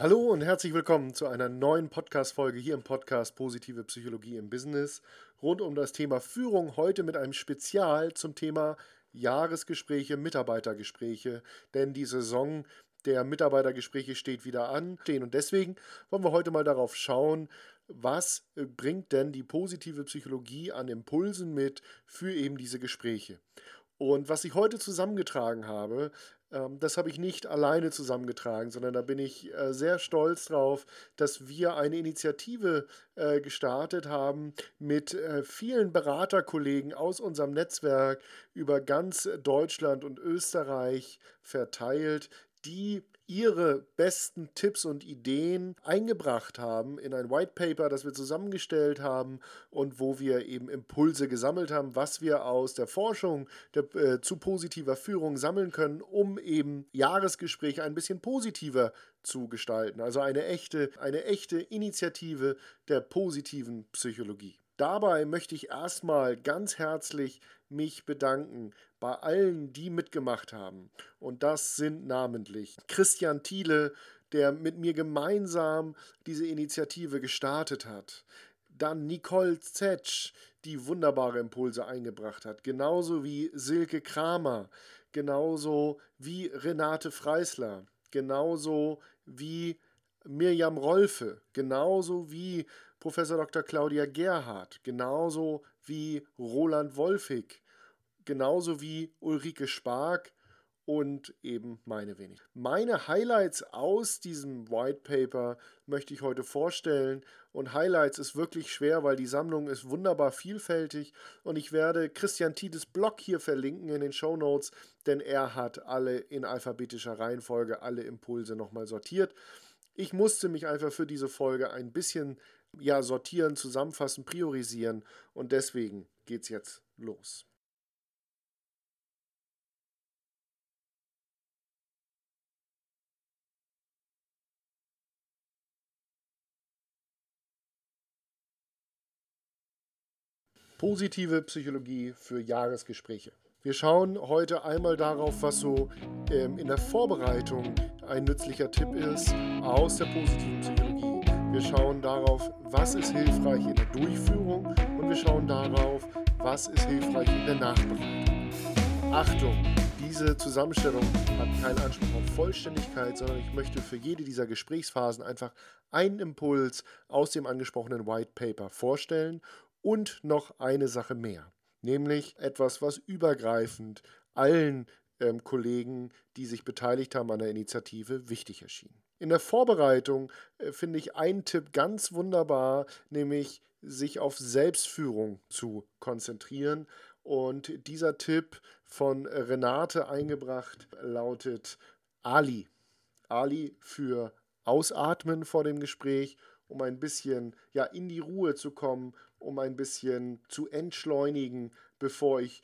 Hallo und herzlich willkommen zu einer neuen Podcast-Folge hier im Podcast Positive Psychologie im Business rund um das Thema Führung. Heute mit einem Spezial zum Thema Jahresgespräche, Mitarbeitergespräche, denn die Saison der Mitarbeitergespräche steht wieder an. Und deswegen wollen wir heute mal darauf schauen, was bringt denn die positive Psychologie an Impulsen mit für eben diese Gespräche. Und was ich heute zusammengetragen habe, das habe ich nicht alleine zusammengetragen, sondern da bin ich äh, sehr stolz drauf, dass wir eine Initiative äh, gestartet haben mit äh, vielen Beraterkollegen aus unserem Netzwerk über ganz Deutschland und Österreich verteilt, die ihre besten Tipps und Ideen eingebracht haben in ein White Paper, das wir zusammengestellt haben und wo wir eben Impulse gesammelt haben, was wir aus der Forschung der, äh, zu positiver Führung sammeln können, um eben Jahresgespräche ein bisschen positiver zu gestalten. Also eine echte, eine echte Initiative der positiven Psychologie. Dabei möchte ich erstmal ganz herzlich mich bedanken bei allen, die mitgemacht haben. Und das sind namentlich Christian Thiele, der mit mir gemeinsam diese Initiative gestartet hat. Dann Nicole Zetsch, die wunderbare Impulse eingebracht hat. Genauso wie Silke Kramer. Genauso wie Renate Freisler. Genauso wie Mirjam Rolfe. Genauso wie Professor Dr. Claudia Gerhardt, genauso wie Roland Wolfig, genauso wie Ulrike Spark und eben meine wenig. Meine Highlights aus diesem White Paper möchte ich heute vorstellen. Und Highlights ist wirklich schwer, weil die Sammlung ist wunderbar vielfältig. Und ich werde Christian Tietes Blog hier verlinken in den Show Notes, denn er hat alle in alphabetischer Reihenfolge alle Impulse nochmal sortiert. Ich musste mich einfach für diese Folge ein bisschen ja, sortieren, zusammenfassen, priorisieren und deswegen geht's jetzt los. Positive Psychologie für Jahresgespräche. Wir schauen heute einmal darauf, was so ähm, in der Vorbereitung ein nützlicher Tipp ist aus der positiven Psychologie. Wir schauen darauf, was ist hilfreich in der Durchführung und wir schauen darauf, was ist hilfreich in der Nachbereitung. Achtung, diese Zusammenstellung hat keinen Anspruch auf Vollständigkeit, sondern ich möchte für jede dieser Gesprächsphasen einfach einen Impuls aus dem angesprochenen White Paper vorstellen und noch eine Sache mehr, nämlich etwas, was übergreifend allen ähm, Kollegen, die sich beteiligt haben an der Initiative, wichtig erschien. In der Vorbereitung äh, finde ich einen Tipp ganz wunderbar, nämlich sich auf Selbstführung zu konzentrieren. Und dieser Tipp von Renate eingebracht lautet Ali. Ali für Ausatmen vor dem Gespräch, um ein bisschen ja, in die Ruhe zu kommen, um ein bisschen zu entschleunigen, bevor ich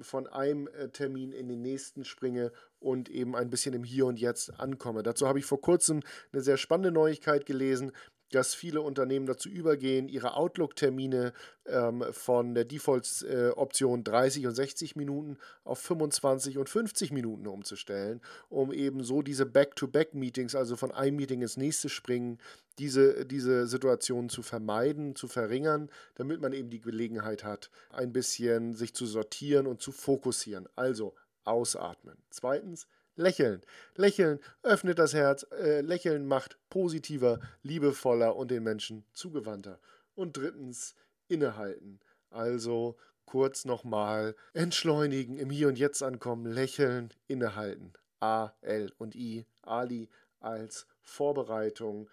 von einem äh, Termin in den nächsten springe und eben ein bisschen im Hier und Jetzt ankomme. Dazu habe ich vor kurzem eine sehr spannende Neuigkeit gelesen, dass viele Unternehmen dazu übergehen, ihre Outlook-Termine ähm, von der Default-Option äh, 30 und 60 Minuten auf 25 und 50 Minuten umzustellen, um eben so diese Back-to-Back-Meetings, also von einem Meeting ins nächste springen, diese, diese Situation zu vermeiden, zu verringern, damit man eben die Gelegenheit hat, ein bisschen sich zu sortieren und zu fokussieren. Also ausatmen. Zweitens, Lächeln. Lächeln öffnet das Herz, äh, Lächeln macht positiver, liebevoller und den Menschen zugewandter. Und drittens, innehalten. Also kurz nochmal entschleunigen, im Hier und Jetzt ankommen, lächeln, innehalten. A, L und I, Ali als Vorbereitung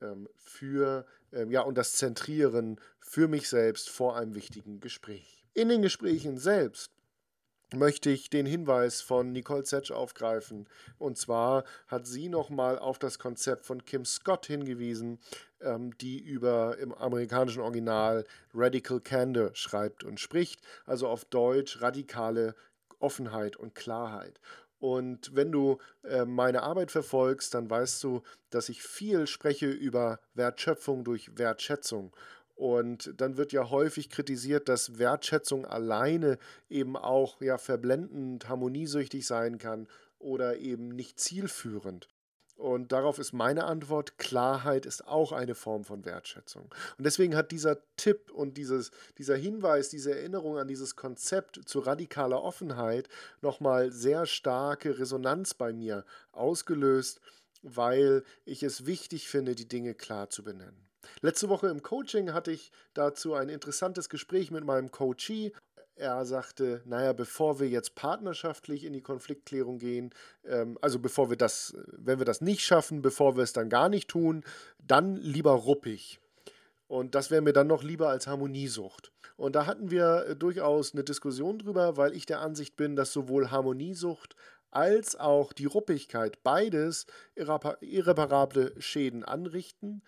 ähm, für, ähm, ja, und das Zentrieren für mich selbst vor einem wichtigen Gespräch. In den Gesprächen selbst möchte ich den Hinweis von Nicole Zetsch aufgreifen. Und zwar hat sie nochmal auf das Konzept von Kim Scott hingewiesen, ähm, die über im amerikanischen Original Radical Candor schreibt und spricht, also auf Deutsch radikale Offenheit und Klarheit. Und wenn du äh, meine Arbeit verfolgst, dann weißt du, dass ich viel spreche über Wertschöpfung durch Wertschätzung. Und dann wird ja häufig kritisiert, dass Wertschätzung alleine eben auch ja verblendend, harmoniesüchtig sein kann oder eben nicht zielführend. Und darauf ist meine Antwort, Klarheit ist auch eine Form von Wertschätzung. Und deswegen hat dieser Tipp und dieses, dieser Hinweis, diese Erinnerung an dieses Konzept zu radikaler Offenheit nochmal sehr starke Resonanz bei mir ausgelöst, weil ich es wichtig finde, die Dinge klar zu benennen. Letzte Woche im Coaching hatte ich dazu ein interessantes Gespräch mit meinem Coachee er sagte, naja, bevor wir jetzt partnerschaftlich in die Konfliktklärung gehen, ähm, also bevor wir das, wenn wir das nicht schaffen, bevor wir es dann gar nicht tun, dann lieber ruppig. Und das wäre mir dann noch lieber als Harmoniesucht. Und da hatten wir äh, durchaus eine Diskussion drüber, weil ich der Ansicht bin, dass sowohl Harmoniesucht als auch die Ruppigkeit beides irreparable Schäden anrichten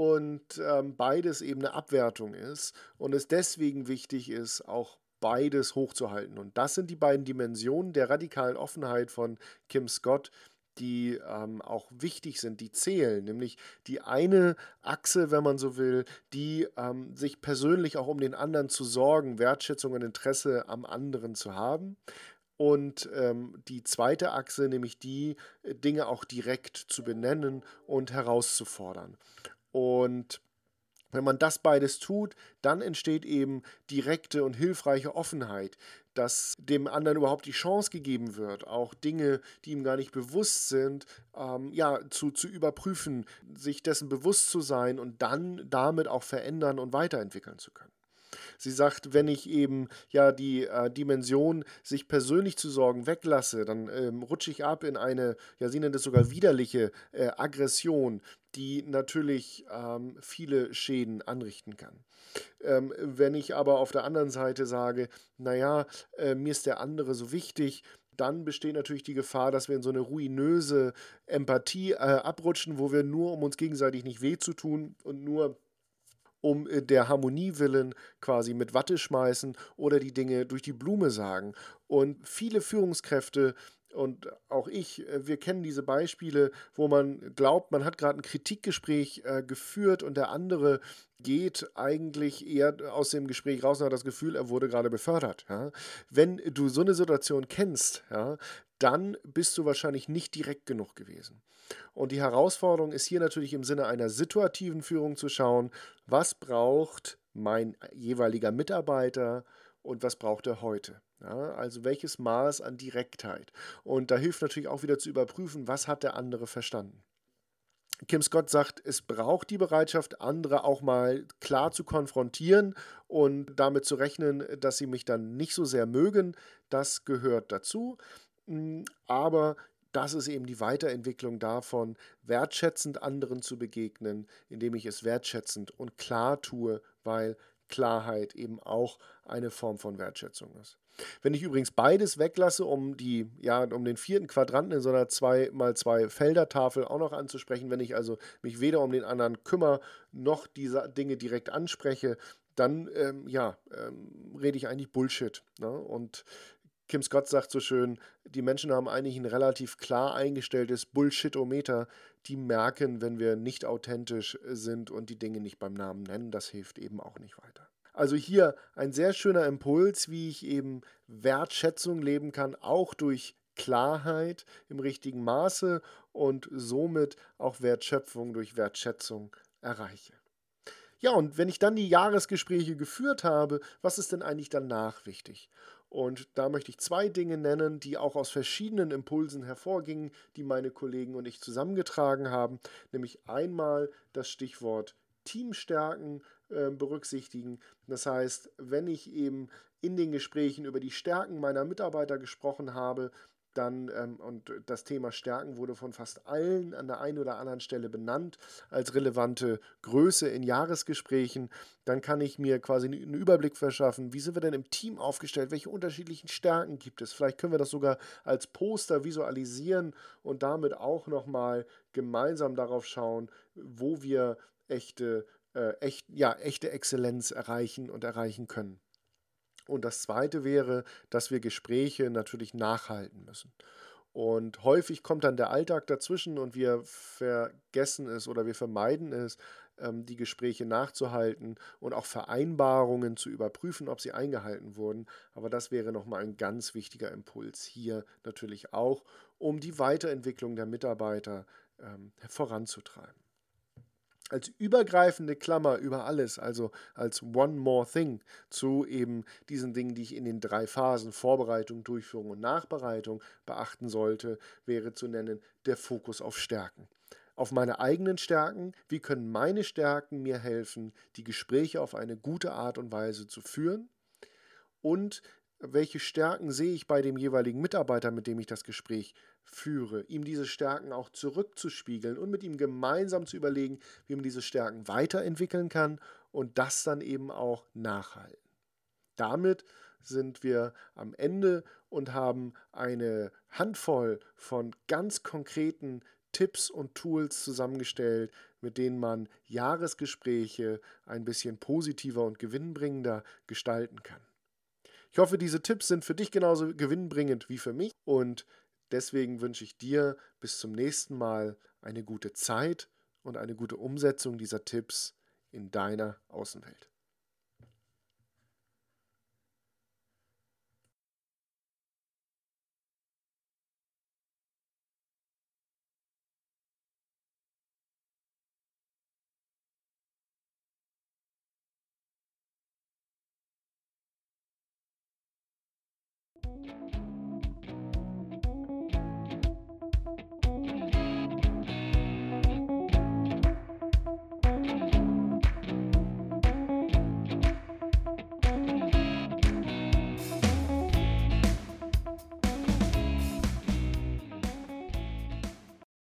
und ähm, beides eben eine Abwertung ist und es deswegen wichtig ist, auch beides hochzuhalten. Und das sind die beiden Dimensionen der radikalen Offenheit von Kim Scott, die ähm, auch wichtig sind, die zählen. Nämlich die eine Achse, wenn man so will, die ähm, sich persönlich auch um den anderen zu sorgen, Wertschätzung und Interesse am anderen zu haben. Und ähm, die zweite Achse, nämlich die Dinge auch direkt zu benennen und herauszufordern. Und wenn man das beides tut, dann entsteht eben direkte und hilfreiche Offenheit, dass dem anderen überhaupt die Chance gegeben wird, auch Dinge, die ihm gar nicht bewusst sind, ähm, ja, zu, zu überprüfen, sich dessen bewusst zu sein und dann damit auch verändern und weiterentwickeln zu können. Sie sagt, wenn ich eben ja die äh, Dimension, sich persönlich zu sorgen, weglasse, dann ähm, rutsche ich ab in eine, ja, sie nennt es sogar widerliche äh, Aggression, die natürlich ähm, viele Schäden anrichten kann. Ähm, wenn ich aber auf der anderen Seite sage, naja, äh, mir ist der andere so wichtig, dann besteht natürlich die Gefahr, dass wir in so eine ruinöse Empathie äh, abrutschen, wo wir nur, um uns gegenseitig nicht weh zu tun und nur um äh, der Harmonie willen quasi mit Watte schmeißen oder die Dinge durch die Blume sagen. Und viele Führungskräfte und auch ich, äh, wir kennen diese Beispiele, wo man glaubt, man hat gerade ein Kritikgespräch äh, geführt und der andere geht eigentlich eher aus dem Gespräch raus und hat das Gefühl, er wurde gerade befördert. Ja? Wenn du so eine Situation kennst, ja, dann bist du wahrscheinlich nicht direkt genug gewesen. Und die Herausforderung ist hier natürlich im Sinne einer situativen Führung zu schauen, was braucht mein jeweiliger Mitarbeiter und was braucht er heute. Ja, also welches Maß an Direktheit. Und da hilft natürlich auch wieder zu überprüfen, was hat der andere verstanden. Kim Scott sagt, es braucht die Bereitschaft, andere auch mal klar zu konfrontieren und damit zu rechnen, dass sie mich dann nicht so sehr mögen. Das gehört dazu. Hm, aber das ist eben die Weiterentwicklung davon, wertschätzend anderen zu begegnen, indem ich es wertschätzend und klar tue, weil Klarheit eben auch eine Form von Wertschätzung ist. Wenn ich übrigens beides weglasse, um die, ja, um den vierten Quadranten in so einer 2x2 Feldertafel auch noch anzusprechen, wenn ich also mich weder um den anderen kümmere, noch diese Dinge direkt anspreche, dann ähm, ja, ähm, rede ich eigentlich Bullshit. Ne? Und Kim Scott sagt so schön, die Menschen haben eigentlich ein relativ klar eingestelltes Bullshitometer. Die merken, wenn wir nicht authentisch sind und die Dinge nicht beim Namen nennen. Das hilft eben auch nicht weiter. Also hier ein sehr schöner Impuls, wie ich eben Wertschätzung leben kann, auch durch Klarheit im richtigen Maße und somit auch Wertschöpfung durch Wertschätzung erreiche. Ja, und wenn ich dann die Jahresgespräche geführt habe, was ist denn eigentlich danach wichtig? Und da möchte ich zwei Dinge nennen, die auch aus verschiedenen Impulsen hervorgingen, die meine Kollegen und ich zusammengetragen haben. Nämlich einmal das Stichwort Teamstärken äh, berücksichtigen. Das heißt, wenn ich eben in den Gesprächen über die Stärken meiner Mitarbeiter gesprochen habe, dann, ähm, und das Thema Stärken wurde von fast allen an der einen oder anderen Stelle benannt als relevante Größe in Jahresgesprächen, dann kann ich mir quasi einen Überblick verschaffen, wie sind wir denn im Team aufgestellt, welche unterschiedlichen Stärken gibt es. Vielleicht können wir das sogar als Poster visualisieren und damit auch nochmal gemeinsam darauf schauen, wo wir echte, äh, echt, ja, echte Exzellenz erreichen und erreichen können. Und das Zweite wäre, dass wir Gespräche natürlich nachhalten müssen. Und häufig kommt dann der Alltag dazwischen und wir vergessen es oder wir vermeiden es, ähm, die Gespräche nachzuhalten und auch Vereinbarungen zu überprüfen, ob sie eingehalten wurden. Aber das wäre nochmal ein ganz wichtiger Impuls hier natürlich auch, um die Weiterentwicklung der Mitarbeiter ähm, voranzutreiben als übergreifende Klammer über alles, also als One More Thing zu eben diesen Dingen, die ich in den drei Phasen Vorbereitung, Durchführung und Nachbereitung beachten sollte, wäre zu nennen der Fokus auf Stärken. Auf meine eigenen Stärken, wie können meine Stärken mir helfen, die Gespräche auf eine gute Art und Weise zu führen und welche Stärken sehe ich bei dem jeweiligen Mitarbeiter, mit dem ich das Gespräch führe, ihm diese Stärken auch zurückzuspiegeln und mit ihm gemeinsam zu überlegen, wie man diese Stärken weiterentwickeln kann und das dann eben auch nachhalten. Damit sind wir am Ende und haben eine Handvoll von ganz konkreten Tipps und Tools zusammengestellt, mit denen man Jahresgespräche ein bisschen positiver und gewinnbringender gestalten kann. Ich hoffe, diese Tipps sind für dich genauso gewinnbringend wie für mich und deswegen wünsche ich dir bis zum nächsten Mal eine gute Zeit und eine gute Umsetzung dieser Tipps in deiner Außenwelt. Música